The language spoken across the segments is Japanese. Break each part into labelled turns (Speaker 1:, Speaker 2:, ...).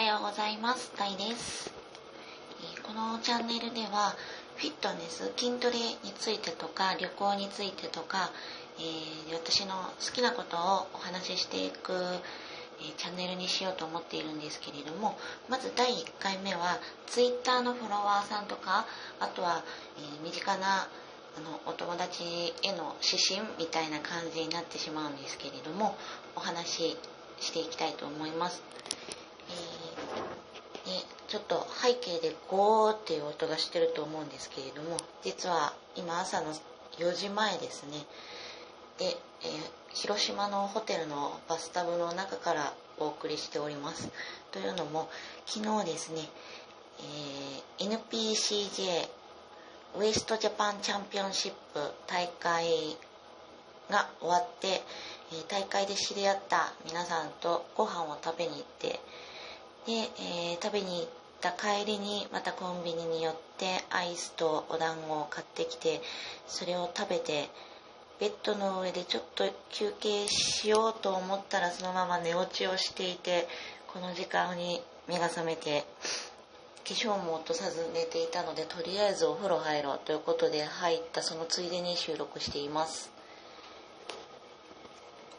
Speaker 1: はようございます。タイです。このチャンネルでは、フィットネス、筋トレについてとか、旅行についてとか、えー私の好きなことをお話ししていく、えチャンネルにしようと思っているんですけれども、まず第1回目は、ツイッターのフォロワーさんとか、あとは、え身近なあのお友達への指針みたいな感じになってしまうんですけれどもお話ししていきたいと思います、えーでちょっと背景でゴーっていう音がしてると思うんですけれども実は今朝の4時前ですね。で、えー広島のホテルのバスタブの中からお送りしております。というのも昨日ですね、えー NPCJ ウエストジャパンチャンピオンシップ大会が終わって、えー大会で知り合った皆さんとご飯を食べに行ってで、えー食べに行った帰りにまたコンビニに寄ってアイスとお団子を買ってきてそれを食べてベッドの上でちょっと休憩しようと思ったらそのまま寝落ちをしていてこの時間に目が覚めて化粧も落とさず寝ていたのでとりあえずお風呂入ろうということで入ったそのついでに収録しています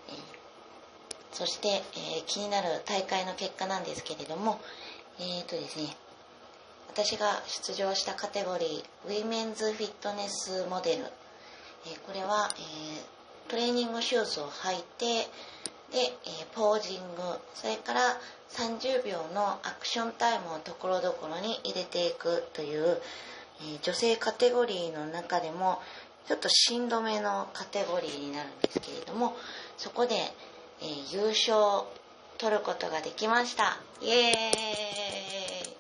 Speaker 1: えーそして、えー気になる大会の結果なんですけれどもえー、とですね私が出場したカテゴリーウィメンズフィットネスモデル、えーこれは、えートレーニングシューズを履いてで、えポージングそれから30秒のアクションタイムをところどころに入れていくという、え女性カテゴリーの中でもちょっとしんどめのカテゴリーになるんですけれどもそこで、えー優勝を取ることができました。イエーイ。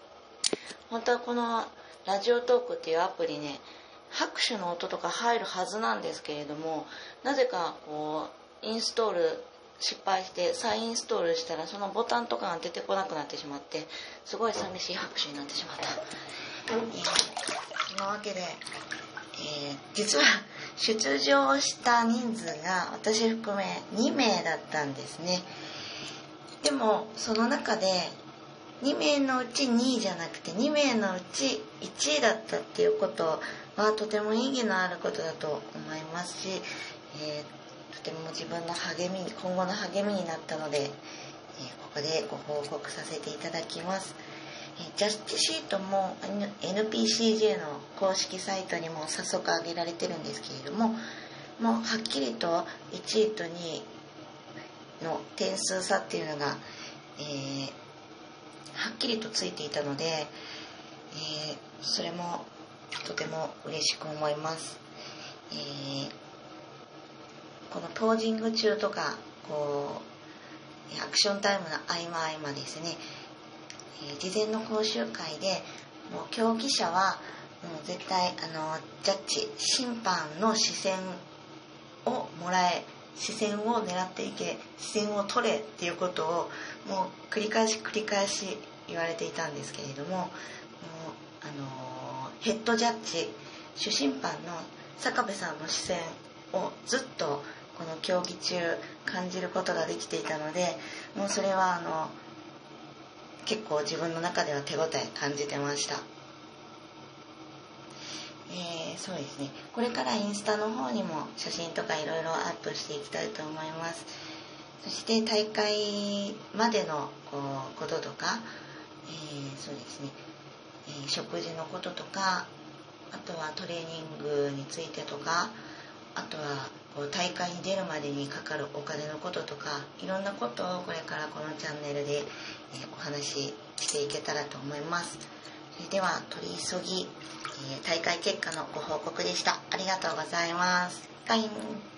Speaker 1: 本当はこのラジオトークっていうアプリね拍手の音とか入るはずなんですけれどもなぜかこうインストール失敗して再インストールしたらそのボタンとかが出てこなくなってしまってすごい寂しい拍手になってしまった、えーそのわけで、えー実は出場した人数が私含め2名だったんですね。でもその中で2名のうち2位じゃなくて2名のうち1位だったっていうことはとても意義のあることだと思いますし、えーとても自分の励みに今後の励みになったので、えーここでご報告させていただきます、ジャスティシートも NPCJ の公式サイトにも早速上げられてるんですけれどももうはっきりと1位と2位の点数差っていうのが、えーはっきりとついていたので、えーそれもとても嬉しく思います、えーこのポージング中とかこうアクションタイムの合間合間ですね、え事前の講習会でもう競技者はもう絶対あのジャッジ審判の視線をもらえ視線を狙っていけ視線を取れっていうことをもう繰り返し繰り返し言われていたんですけれどももうあのヘッドジャッジ主審判の坂部さんの視線をずっとこの競技中感じることができていたのでもうそれはあの結構自分の中では手応え感じてました。えーそうですね。これからインスタの方にも写真とかいろいろアップしていきたいと思います。そして大会までのこうこととか、えーそうですね、えー食事のこととかあとはトレーニングについてとかあとはこう大会に出るまでにかかるお金のこととかいろんなことをこれからこのチャンネルで、えお話ししていけたらと思います。それでは取り急ぎ、え大会結果のご報告でした。ありがとうございます。バイ。ン